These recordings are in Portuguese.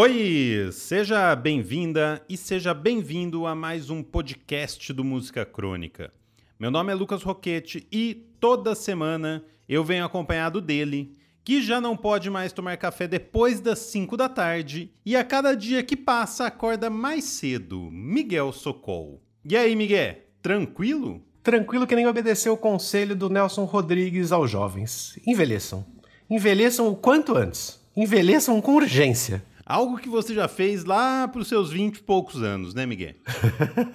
Oi, seja bem-vinda e seja bem-vindo a mais um podcast do Música Crônica. Meu nome é Lucas Roquete e toda semana eu venho acompanhado dele, que já não pode mais tomar café depois das 5 da tarde e a cada dia que passa acorda mais cedo, Miguel Socol. E aí, Miguel, tranquilo? Tranquilo que nem obedeceu o conselho do Nelson Rodrigues aos jovens. Envelheçam. Envelheçam o quanto antes. Envelheçam com urgência. Algo que você já fez lá para os seus 20 e poucos anos, né, Miguel?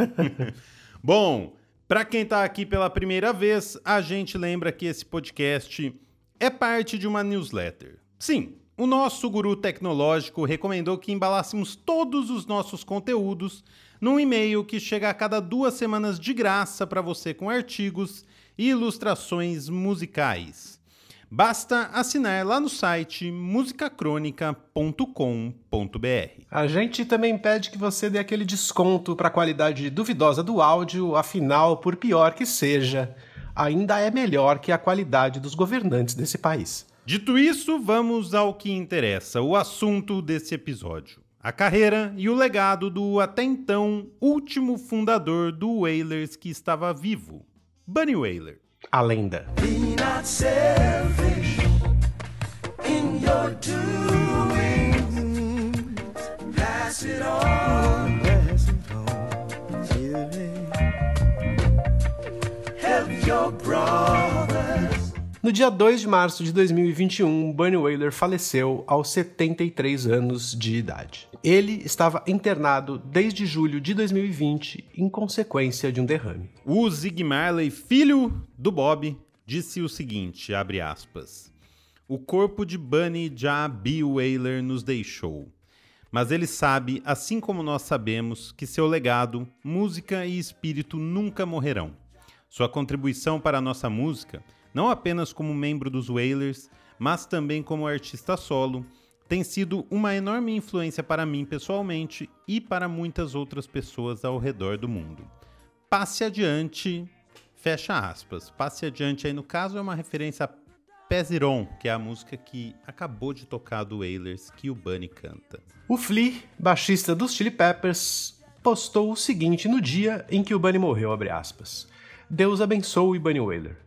Bom, para quem está aqui pela primeira vez, a gente lembra que esse podcast é parte de uma newsletter. Sim, o nosso guru tecnológico recomendou que embalássemos todos os nossos conteúdos num e-mail que chega a cada duas semanas de graça para você com artigos e ilustrações musicais. Basta assinar lá no site musicacronica.com.br. A gente também pede que você dê aquele desconto para a qualidade duvidosa do áudio, afinal, por pior que seja, ainda é melhor que a qualidade dos governantes desse país. Dito isso, vamos ao que interessa, o assunto desse episódio. A carreira e o legado do até então último fundador do Wailers que estava vivo, Bunny Wailer. A lenda. No dia 2 de março de 2021, Bunny Wailer faleceu aos 73 anos de idade. Ele estava internado desde julho de 2020 em consequência de um derrame. O Zig Marley, filho do Bob, disse o seguinte, abre aspas, O corpo de Bunny já Bill Wailer nos deixou. Mas ele sabe, assim como nós sabemos, que seu legado, música e espírito nunca morrerão. Sua contribuição para a nossa música não apenas como membro dos Wailers, mas também como artista solo, tem sido uma enorme influência para mim pessoalmente e para muitas outras pessoas ao redor do mundo. Passe adiante, fecha aspas. Passe adiante aí no caso é uma referência a Peziron, que é a música que acabou de tocar do Wailers que o Bunny canta. O Flea, baixista dos Chili Peppers, postou o seguinte no dia em que o Bunny morreu. Deus abençoe Bunny Wailer.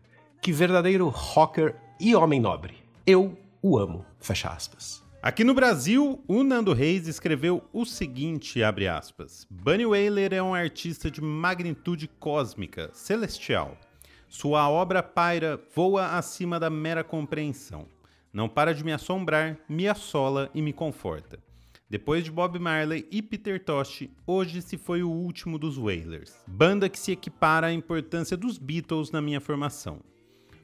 Que verdadeiro rocker e homem nobre. Eu o amo. Fecha aspas. Aqui no Brasil, o Nando Reis escreveu o seguinte, abre aspas. Bunny Wailer é um artista de magnitude cósmica, celestial. Sua obra paira, voa acima da mera compreensão. Não para de me assombrar, me assola e me conforta. Depois de Bob Marley e Peter Tosh, hoje se foi o último dos Wailers, banda que se equipara à importância dos Beatles na minha formação.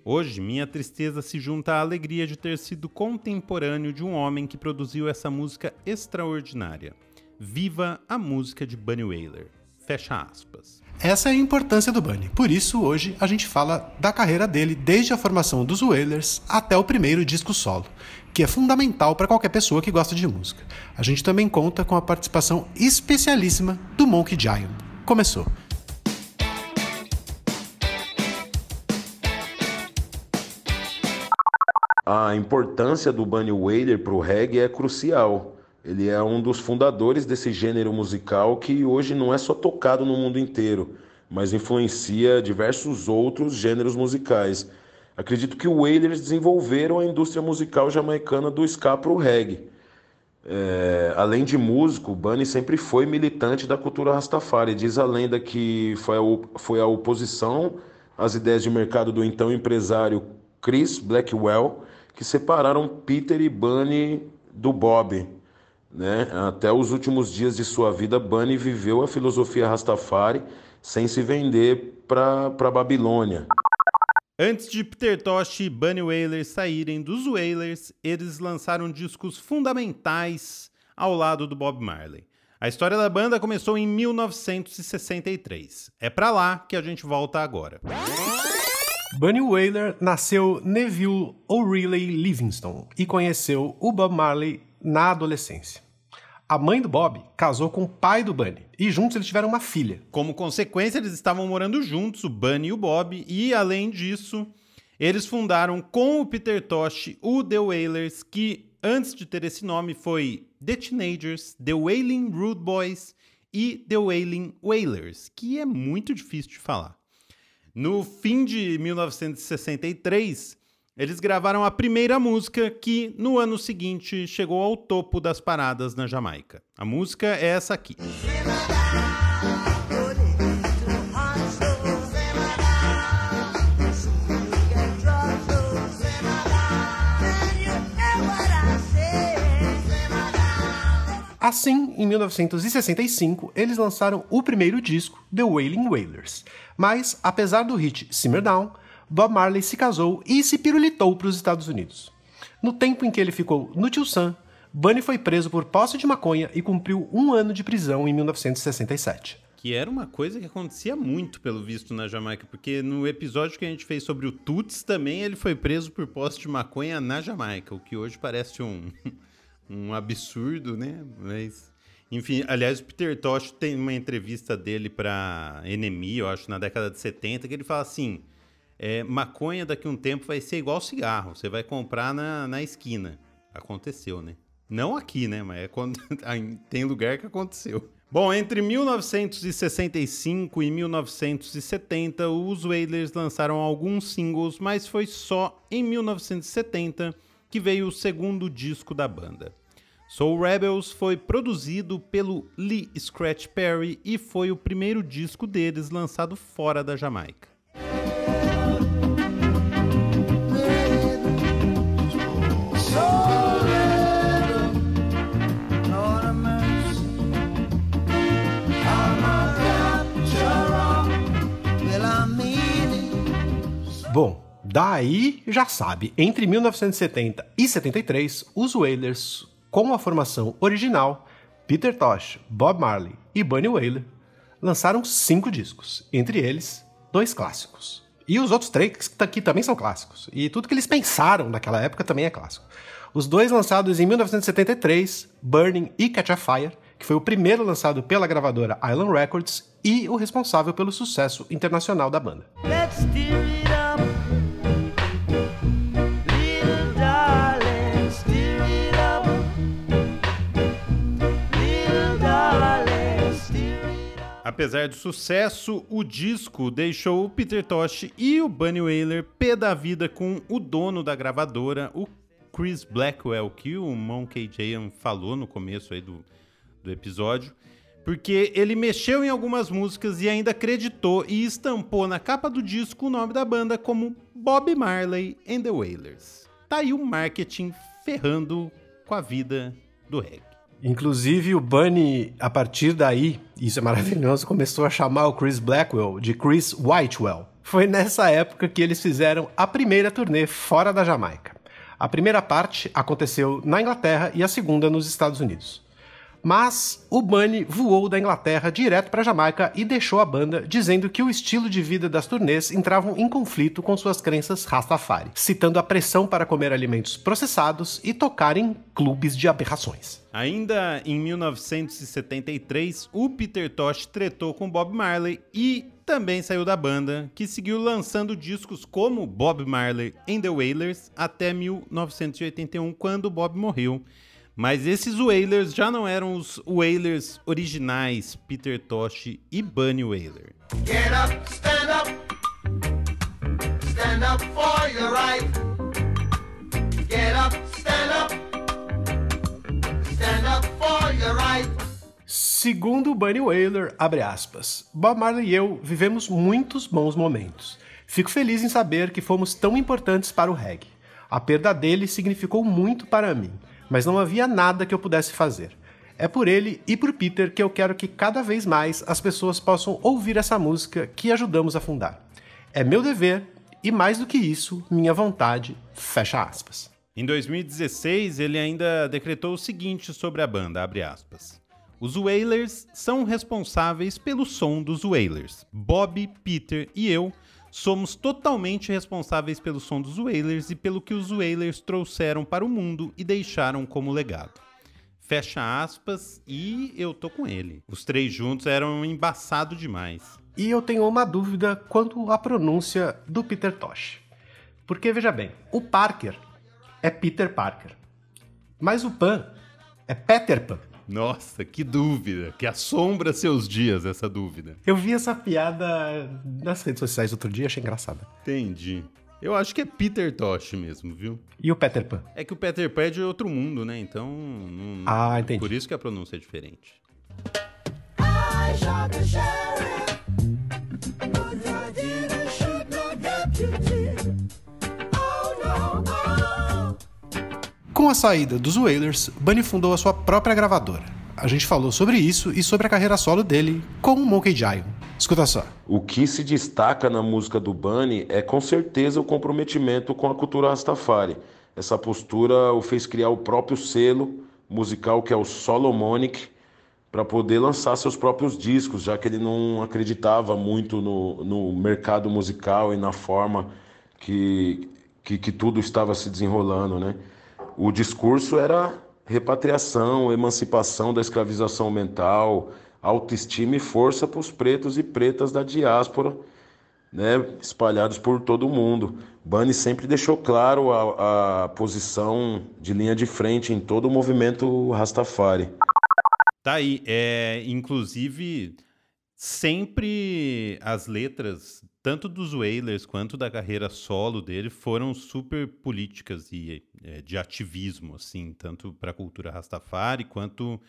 Hoje, minha tristeza se junta à alegria de ter sido contemporâneo de um homem que produziu essa música extraordinária. Viva a música de Bunny Wailer. Fecha aspas. Essa é a importância do Bunny. Por isso, hoje a gente fala da carreira dele desde a formação dos Wailers até o primeiro disco solo, que é fundamental para qualquer pessoa que gosta de música. A gente também conta com a participação especialíssima do Monkey Giant. Começou. A importância do Bunny Wailer para o reggae é crucial. Ele é um dos fundadores desse gênero musical que hoje não é só tocado no mundo inteiro, mas influencia diversos outros gêneros musicais. Acredito que o Wailers desenvolveram a indústria musical jamaicana do ska para o reggae. É, além de músico, Bunny sempre foi militante da cultura Rastafari. Diz a lenda que foi a, foi a oposição às ideias de mercado do então empresário Chris Blackwell que separaram Peter e Bunny do Bob. Né? Até os últimos dias de sua vida, Bunny viveu a filosofia Rastafari sem se vender para a Babilônia. Antes de Peter Tosh e Bunny Wailer saírem dos Wailers, eles lançaram discos fundamentais ao lado do Bob Marley. A história da banda começou em 1963. É para lá que a gente volta agora. Bunny Wailer nasceu Neville O'Reilly Livingston e conheceu o Bob Marley na adolescência. A mãe do Bob casou com o pai do Bunny e juntos eles tiveram uma filha. Como consequência, eles estavam morando juntos, o Bunny e o Bob, e além disso, eles fundaram com o Peter Tosh o The Wailers, que antes de ter esse nome foi The Teenagers, The Wailing Rude Boys e The Wailing Wailers, que é muito difícil de falar. No fim de 1963, eles gravaram a primeira música que, no ano seguinte, chegou ao topo das paradas na Jamaica. A música é essa aqui. Assim, em 1965, eles lançaram o primeiro disco, The Wailing Wailers. Mas, apesar do hit Simmer Down, Bob Marley se casou e se pirulitou para os Estados Unidos. No tempo em que ele ficou no Tio Sam, Bunny foi preso por posse de maconha e cumpriu um ano de prisão em 1967. Que era uma coisa que acontecia muito, pelo visto, na Jamaica, porque no episódio que a gente fez sobre o Toots também ele foi preso por posse de maconha na Jamaica, o que hoje parece um. um absurdo, né? Mas, enfim, aliás, o Peter Tosh tem uma entrevista dele para Enemy, eu acho, na década de 70, que ele fala assim: é, maconha daqui a um tempo vai ser igual cigarro, você vai comprar na, na esquina. Aconteceu, né? Não aqui, né? Mas é quando, tem lugar que aconteceu. Bom, entre 1965 e 1970, os Wailers lançaram alguns singles, mas foi só em 1970 que veio o segundo disco da banda. Soul Rebels foi produzido pelo Lee Scratch Perry e foi o primeiro disco deles lançado fora da Jamaica. Bom, daí já sabe, entre 1970 e 73, os Wailers com a formação original, Peter Tosh, Bob Marley e Bunny Wailer lançaram cinco discos, entre eles dois clássicos. E os outros três que também são clássicos. E tudo que eles pensaram naquela época também é clássico. Os dois lançados em 1973, Burning e Catch a Fire, que foi o primeiro lançado pela gravadora Island Records e o responsável pelo sucesso internacional da banda. Apesar do sucesso, o disco deixou o Peter Tosh e o Bunny Wailer pé da vida com o dono da gravadora, o Chris Blackwell, que o Monkey Jayan falou no começo aí do, do episódio, porque ele mexeu em algumas músicas e ainda acreditou e estampou na capa do disco o nome da banda como Bob Marley and the Wailers. Tá aí o marketing ferrando com a vida do reggae. Inclusive, o Bunny, a partir daí, isso é maravilhoso, começou a chamar o Chris Blackwell de Chris Whitewell. Foi nessa época que eles fizeram a primeira turnê fora da Jamaica. A primeira parte aconteceu na Inglaterra e a segunda nos Estados Unidos. Mas o Bunny voou da Inglaterra direto para Jamaica e deixou a banda, dizendo que o estilo de vida das turnês entravam em conflito com suas crenças Rastafari, citando a pressão para comer alimentos processados e tocar em clubes de aberrações. Ainda em 1973, o Peter Tosh tretou com Bob Marley e também saiu da banda, que seguiu lançando discos como Bob Marley and the Wailers até 1981, quando Bob morreu. Mas esses Whalers já não eram os Whalers originais, Peter Tosh e Bunny Whaler. Get up, stand up. Stand up for your right. Get up, stand up. Stand up for your right. Segundo Bunny Whaler, abre aspas, Bob Marley e eu vivemos muitos bons momentos. Fico feliz em saber que fomos tão importantes para o reggae. A perda dele significou muito para mim mas não havia nada que eu pudesse fazer. É por ele e por Peter que eu quero que cada vez mais as pessoas possam ouvir essa música que ajudamos a fundar. É meu dever e, mais do que isso, minha vontade. Fecha aspas. Em 2016, ele ainda decretou o seguinte sobre a banda, abre aspas. Os Wailers são responsáveis pelo som dos Wailers. Bob, Peter e eu somos totalmente responsáveis pelo som dos Whalers e pelo que os Whalers trouxeram para o mundo e deixaram como legado. Fecha aspas, e eu tô com ele. Os três juntos eram embaçado demais. E eu tenho uma dúvida quanto à pronúncia do Peter Tosh. Porque veja bem, o Parker é Peter Parker, mas o Pan É Peter Pan. Nossa, que dúvida, que assombra seus dias essa dúvida. Eu vi essa piada nas redes sociais outro dia, achei engraçada. Entendi. Eu acho que é Peter Tosh mesmo, viu? E o Peter Pan? É que o Peter Pan é de outro mundo, né? Então. Não... Ah, entendi. Por isso que a pronúncia é diferente. A saída dos Wailers, Bunny fundou a sua própria gravadora. A gente falou sobre isso e sobre a carreira solo dele com o Monkey Giant. Escuta só. O que se destaca na música do Bunny é com certeza o comprometimento com a cultura Rastafari. Essa postura o fez criar o próprio selo musical que é o Solomonic para poder lançar seus próprios discos, já que ele não acreditava muito no, no mercado musical e na forma que, que, que tudo estava se desenrolando, né? O discurso era repatriação, emancipação da escravização mental, autoestima e força para os pretos e pretas da diáspora, né, espalhados por todo o mundo. Bunny sempre deixou claro a, a posição de linha de frente em todo o movimento Rastafari. Tá aí, é, inclusive sempre as letras, tanto dos Wailers quanto da carreira solo dele, foram super políticas e é, de ativismo, assim, tanto para a cultura Rastafari quanto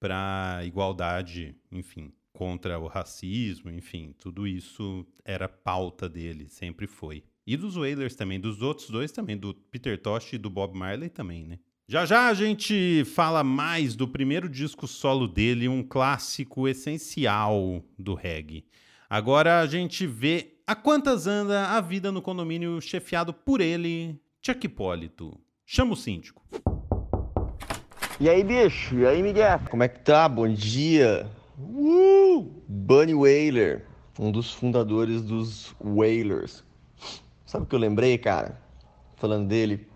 para igualdade, enfim, contra o racismo, enfim, tudo isso era pauta dele, sempre foi. E dos Wailers também, dos outros dois também, do Peter Tosh e do Bob Marley também, né? Já já a gente fala mais do primeiro disco solo dele, um clássico essencial do reggae. Agora a gente vê a quantas anda a vida no condomínio chefiado por ele, Chuck Hipólito. Chama o síndico. E aí, bicho? E aí, Miguel? Como é que tá? Bom dia. Uh! Bunny Wailer, um dos fundadores dos Wailers. Sabe o que eu lembrei, cara? Falando dele,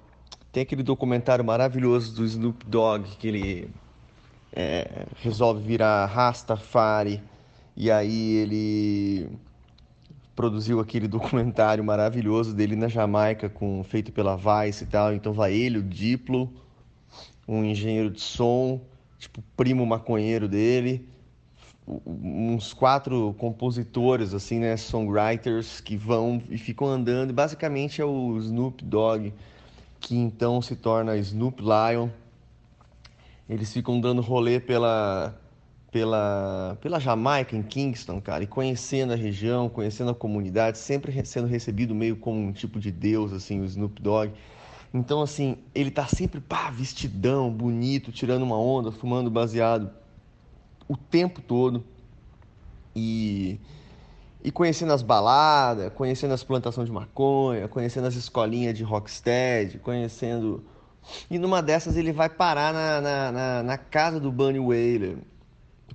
tem aquele documentário maravilhoso do Snoop Dogg que ele é, resolve virar Rastafari e aí ele produziu aquele documentário maravilhoso dele na Jamaica com feito pela Vice e tal. Então vai ele, o Diplo, um engenheiro de som, tipo primo maconheiro dele, uns quatro compositores assim, né, songwriters que vão e ficam andando. Basicamente é o Snoop Dogg que então se torna Snoop Lion. Eles ficam dando rolê pela, pela, pela Jamaica, em Kingston, cara, e conhecendo a região, conhecendo a comunidade, sempre sendo recebido meio como um tipo de deus, assim, o Snoop Dogg. Então, assim, ele tá sempre, pá, vestidão, bonito, tirando uma onda, fumando baseado o tempo todo. E e conhecendo as baladas, conhecendo as plantações de maconha, conhecendo as escolinhas de rocksteady, conhecendo... E numa dessas ele vai parar na, na, na, na casa do Bunny Wailer,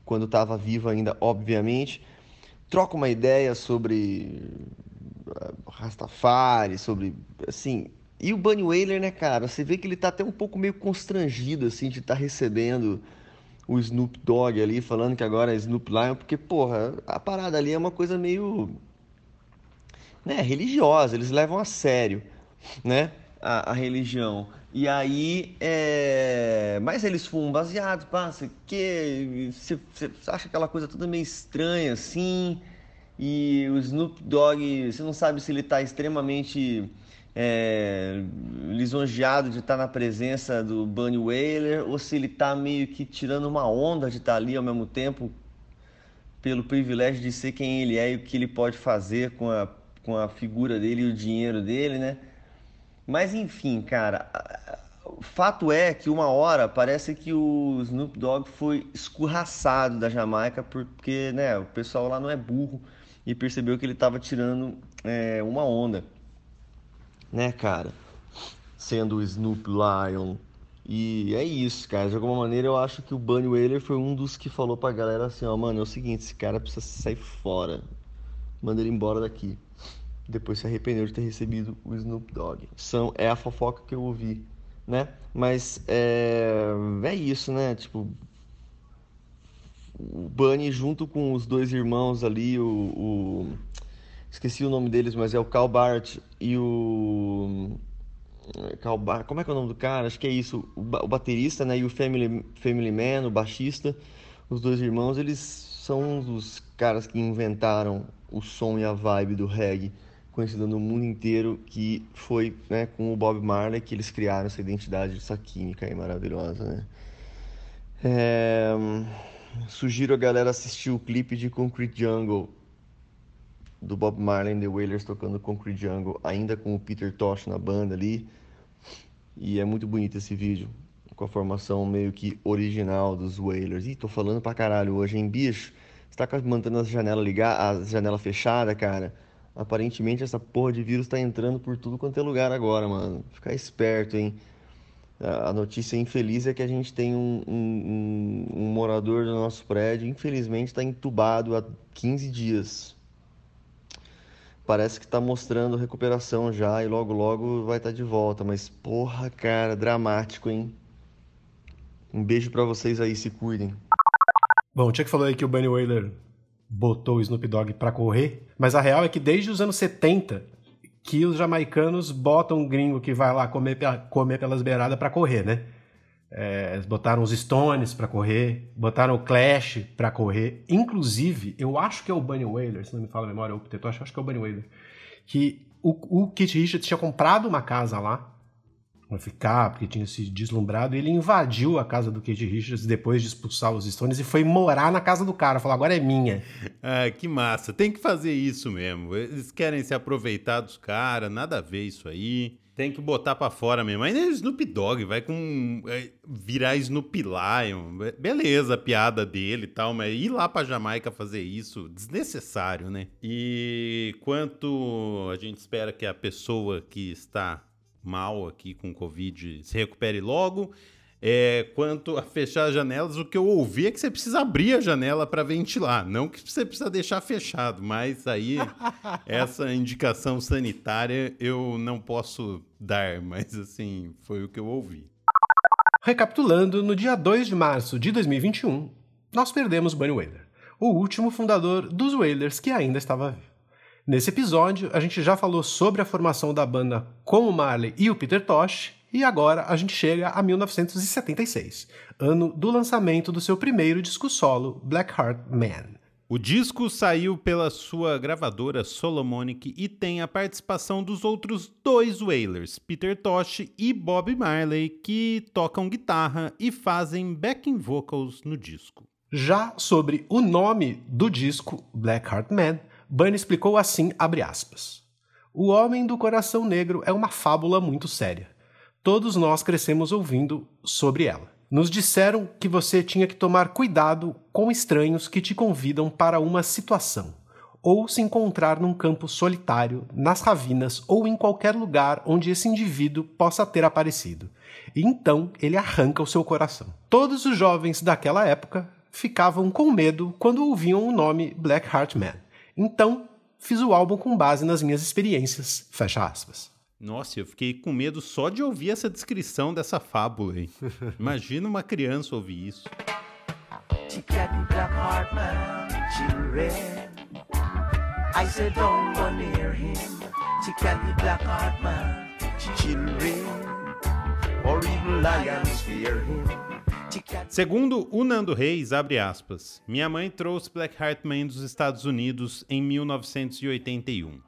quando estava vivo ainda, obviamente. Troca uma ideia sobre eh, Rastafari, sobre... assim... E o Bunny Wailer, né, cara? Você vê que ele tá até um pouco meio constrangido, assim, de estar tá recebendo o Snoop Dogg ali falando que agora é Snoop Lion, porque, porra, a parada ali é uma coisa meio. né, religiosa, eles levam a sério, né, a, a religião. E aí, é... mas eles fumam baseado, passa que você acha aquela coisa toda meio estranha assim, e o Snoop Dogg, você não sabe se ele está extremamente é, lisonjeado de estar na presença do Bunny Wailer ou se ele está meio que tirando uma onda de estar ali ao mesmo tempo pelo privilégio de ser quem ele é e o que ele pode fazer com a, com a figura dele e o dinheiro dele, né? Mas enfim, cara, fato é que uma hora parece que o Snoop Dogg foi escorraçado da Jamaica porque né, o pessoal lá não é burro e percebeu que ele estava tirando é, uma onda né, cara? Sendo o Snoop Lion. E é isso, cara. De alguma maneira eu acho que o Bunny Wailer foi um dos que falou pra galera assim, ó, mano, é o seguinte, esse cara precisa sair fora. Manda ele embora daqui. Depois se arrependeu de ter recebido o Snoop Dogg. São, é a fofoca que eu ouvi, né? Mas é, é isso, né? Tipo, o Bunny junto com os dois irmãos ali, o, o esqueci o nome deles, mas é o Cal Bart e o Como é que é o nome do cara? Acho que é isso. O baterista, né? E o Family, Family Man, o baixista, os dois irmãos, eles são os caras que inventaram o som e a vibe do reggae conhecido no mundo inteiro, que foi né, com o Bob Marley que eles criaram essa identidade, essa química aí maravilhosa, né? É... Sugiro a galera assistir o clipe de Concrete Jungle do Bob Marley The Wailers tocando Concrete Jungle, ainda com o Peter Tosh na banda ali. E é muito bonito esse vídeo, com a formação meio que original dos Wailers. Ih, tô falando pra caralho hoje, hein, bicho? Você tá mantendo as janelas ligadas, a janela fechada, cara? Aparentemente essa porra de vírus tá entrando por tudo quanto é lugar agora, mano. Ficar esperto, hein? A notícia infeliz é que a gente tem um, um, um, um morador do nosso prédio, infelizmente, está entubado há 15 dias. Parece que está mostrando recuperação já e logo logo vai estar tá de volta. Mas porra, cara, dramático, hein? Um beijo para vocês aí, se cuidem. Bom, o Chuck falou aí que o Bunny Wailer botou o Snoop Dogg para correr, mas a real é que desde os anos 70 que os jamaicanos botam um gringo que vai lá comer, comer pelas beiradas para correr, né? É, botaram os Stones para correr, botaram o Clash para correr. Inclusive, eu acho que é o Bunny Wailer, se não me fala a memória, ou o Peter acho que é o Bunny Wailer, que o, o Kit Richards tinha comprado uma casa lá ficar, porque tinha se deslumbrado, e ele invadiu a casa do Kate Richards depois de expulsar os Stones e foi morar na casa do cara. Falou, agora é minha. Ah, que massa. Tem que fazer isso mesmo. Eles querem se aproveitar dos caras, nada a ver isso aí. Tem que botar para fora mesmo. Aí nem Snoop Dogg vai com. É, virar Snoop Lion. Beleza, a piada dele e tal, mas ir lá pra Jamaica fazer isso, desnecessário, né? E quanto a gente espera que a pessoa que está mal aqui com Covid se recupere logo. É, quanto a fechar as janelas, o que eu ouvi é que você precisa abrir a janela para ventilar, não que você precisa deixar fechado, mas aí essa indicação sanitária eu não posso dar, mas assim, foi o que eu ouvi. Recapitulando, no dia 2 de março de 2021, nós perdemos Bunny Wailer, o último fundador dos Wailers que ainda estava vivo. Nesse episódio, a gente já falou sobre a formação da banda com o Marley e o Peter Tosh, e agora a gente chega a 1976, ano do lançamento do seu primeiro disco solo, Black Heart Man. O disco saiu pela sua gravadora Solomonic e tem a participação dos outros dois Wailers, Peter Tosh e Bob Marley, que tocam guitarra e fazem backing vocals no disco. Já sobre o nome do disco, Black Heart Man, Bunny explicou assim, abre aspas. O Homem do Coração Negro é uma fábula muito séria. Todos nós crescemos ouvindo sobre ela. Nos disseram que você tinha que tomar cuidado com estranhos que te convidam para uma situação, ou se encontrar num campo solitário, nas ravinas ou em qualquer lugar onde esse indivíduo possa ter aparecido. E então ele arranca o seu coração. Todos os jovens daquela época ficavam com medo quando ouviam o nome Black Heart Man. Então, fiz o álbum com base nas minhas experiências. Fecha aspas. Nossa, eu fiquei com medo só de ouvir essa descrição dessa fábula aí. Imagina uma criança ouvir isso. Segundo o Nando Reis, abre aspas, minha mãe trouxe Black Heart Man dos Estados Unidos em 1981.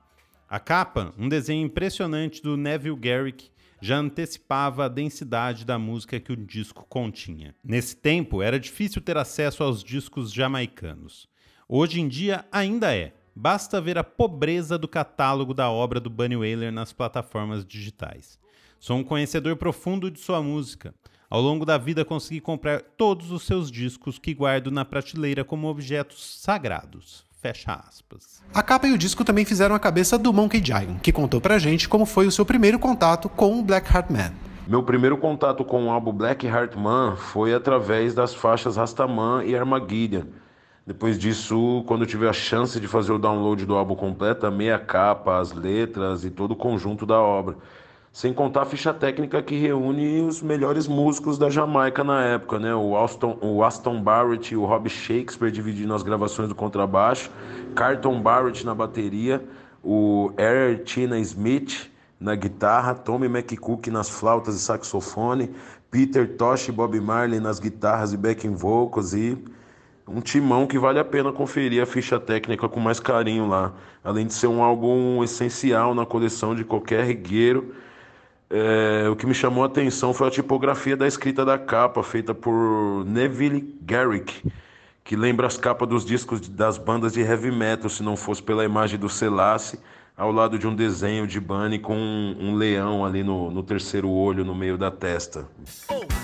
A capa, um desenho impressionante do Neville Garrick, já antecipava a densidade da música que o disco continha. Nesse tempo, era difícil ter acesso aos discos jamaicanos. Hoje em dia, ainda é. Basta ver a pobreza do catálogo da obra do Bunny Wailer nas plataformas digitais. Sou um conhecedor profundo de sua música. Ao longo da vida consegui comprar todos os seus discos que guardo na prateleira como objetos sagrados. Fecha aspas. A capa e o disco também fizeram a cabeça do Monkey Giant, que contou pra gente como foi o seu primeiro contato com o Black Heart Man. Meu primeiro contato com o álbum Black Heart Man foi através das faixas Rastaman e Armageddon. Depois disso, quando eu tive a chance de fazer o download do álbum completo, amei a capa, as letras e todo o conjunto da obra. Sem contar a ficha técnica que reúne os melhores músicos da Jamaica na época, né? O Aston, o Aston Barrett e o Rob Shakespeare dividindo as gravações do contrabaixo, Carlton Barrett na bateria, o Air Tina Smith na guitarra, Tommy McCook nas flautas e saxofone, Peter Tosh e Bob Marley nas guitarras e backing vocals e um timão que vale a pena conferir a ficha técnica com mais carinho lá. Além de ser um álbum essencial na coleção de qualquer regueiro, é, o que me chamou a atenção foi a tipografia da escrita da capa, feita por Neville Garrick, que lembra as capas dos discos das bandas de heavy metal, se não fosse pela imagem do Selassie, ao lado de um desenho de Bunny com um, um leão ali no, no, terceiro olho, no meio da testa. Oh.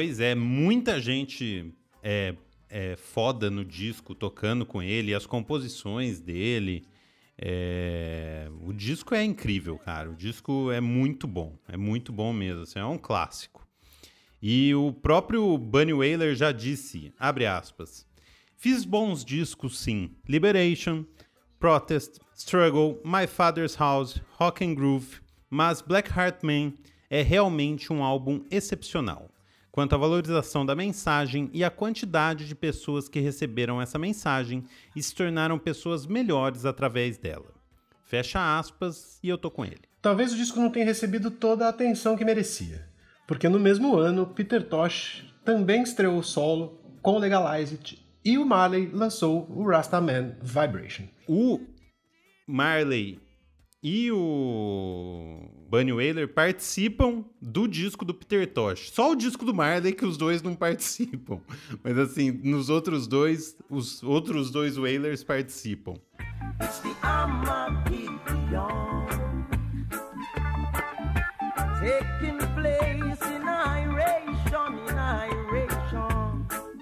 Pois é, muita gente é, é foda no disco, tocando com ele, as composições dele. É... O disco é incrível, cara. O disco é muito bom, é muito bom mesmo. Assim, é um clássico. E o próprio Bunny Wailer já disse, abre aspas, fiz bons discos sim, Liberation, Protest, Struggle, My Father's House, Rock and Groove, mas Black Heart Man é realmente um álbum excepcional quanto à valorização da mensagem e a quantidade de pessoas que receberam essa mensagem e se tornaram pessoas melhores através dela. Fecha aspas e eu tô com ele. Talvez o disco não tenha recebido toda a atenção que merecia, porque no mesmo ano Peter Tosh também estreou o solo com Legalize It e o Marley lançou o Rastaman Vibration. O Marley e o Bunny Wailer participam do disco do Peter Tosh. Só o disco do Marley que os dois não participam. Mas assim, nos outros dois, os outros dois Wailers participam. Place in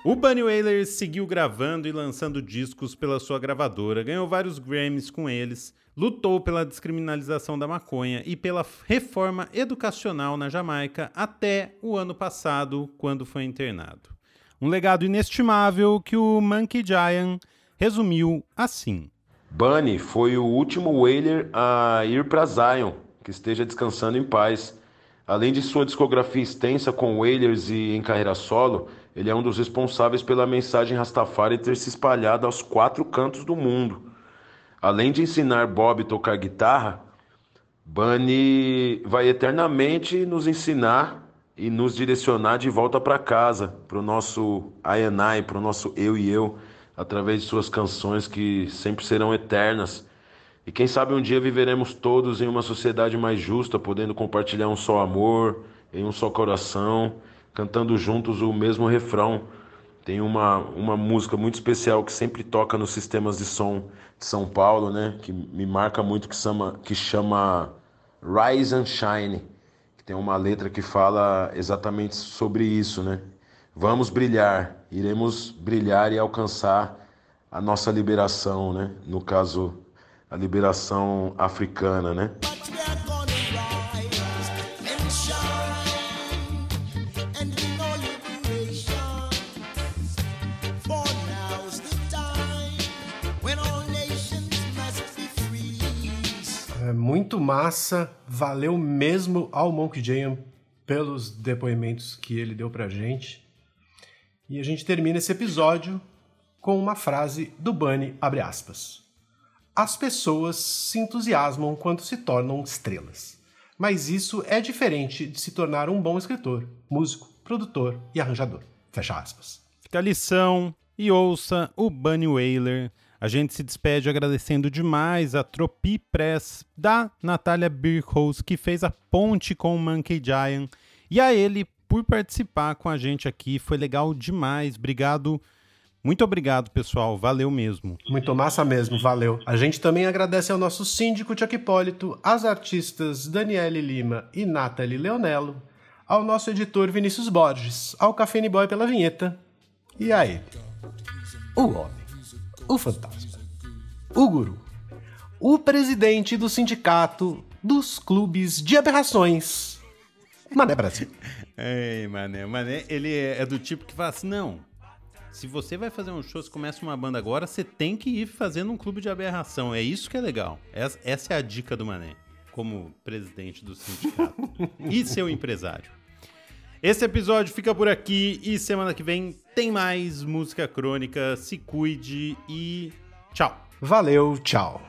O Bunny Wailer seguiu gravando e lançando discos pela sua gravadora, ganhou vários Grammys com eles, lutou pela descriminalização da maconha e pela reforma educacional na Jamaica até o ano passado, quando foi internado. Um legado inestimável que o Monkey Giant resumiu assim: Bunny foi o último Wailer a ir para Zion, que esteja descansando em paz. Além de sua discografia extensa com Wailers e em carreira solo, ele é um dos responsáveis pela mensagem Rastafari ter se espalhado aos quatro cantos do mundo. Além de ensinar Bob a tocar guitarra, Bunny vai eternamente nos ensinar e nos direcionar de volta para casa, para o nosso I para o nosso eu e eu, através de suas canções que sempre serão eternas. E quem sabe um dia viveremos todos em uma sociedade mais justa, podendo compartilhar um só amor, em um só coração cantando juntos o mesmo refrão. Tem uma, uma música muito especial que sempre toca nos sistemas de som de São Paulo, né? Que me marca muito, que chama, que chama Rise and Shine. Que tem uma letra que fala exatamente sobre isso, né? Vamos brilhar, iremos brilhar e alcançar a nossa liberação, né? No caso, a liberação africana, né? Muito massa. Valeu mesmo ao Monk Jam pelos depoimentos que ele deu pra gente. E a gente termina esse episódio com uma frase do Bunny, abre aspas. As pessoas se entusiasmam quando se tornam estrelas. Mas isso é diferente de se tornar um bom escritor, músico, produtor e arranjador. Fecha aspas. Fica a lição e ouça o Bunny Wailer a gente se despede agradecendo demais a Tropi Press da Natália Birkhouse, que fez a ponte com o Monkey Giant, e a ele por participar com a gente aqui. Foi legal demais. Obrigado. Muito obrigado, pessoal. Valeu mesmo. Muito massa mesmo, valeu. A gente também agradece ao nosso síndico Chuck Hipólito, às artistas Daniele Lima e Nathalie Leonello, ao nosso editor Vinícius Borges, ao Café Boy pela vinheta. E aí? O homem o fantasma, o guru, o presidente do sindicato dos clubes de aberrações, Mané Brasil. Ei, Mané, Mané, ele é, é do tipo que fala assim, não, se você vai fazer um show, se começa uma banda agora, você tem que ir fazendo um clube de aberração. É isso que é legal. Essa, essa é a dica do Mané. como presidente do sindicato e seu empresário. Esse episódio fica por aqui e semana que vem tem mais música crônica. Se cuide e tchau. Valeu, tchau.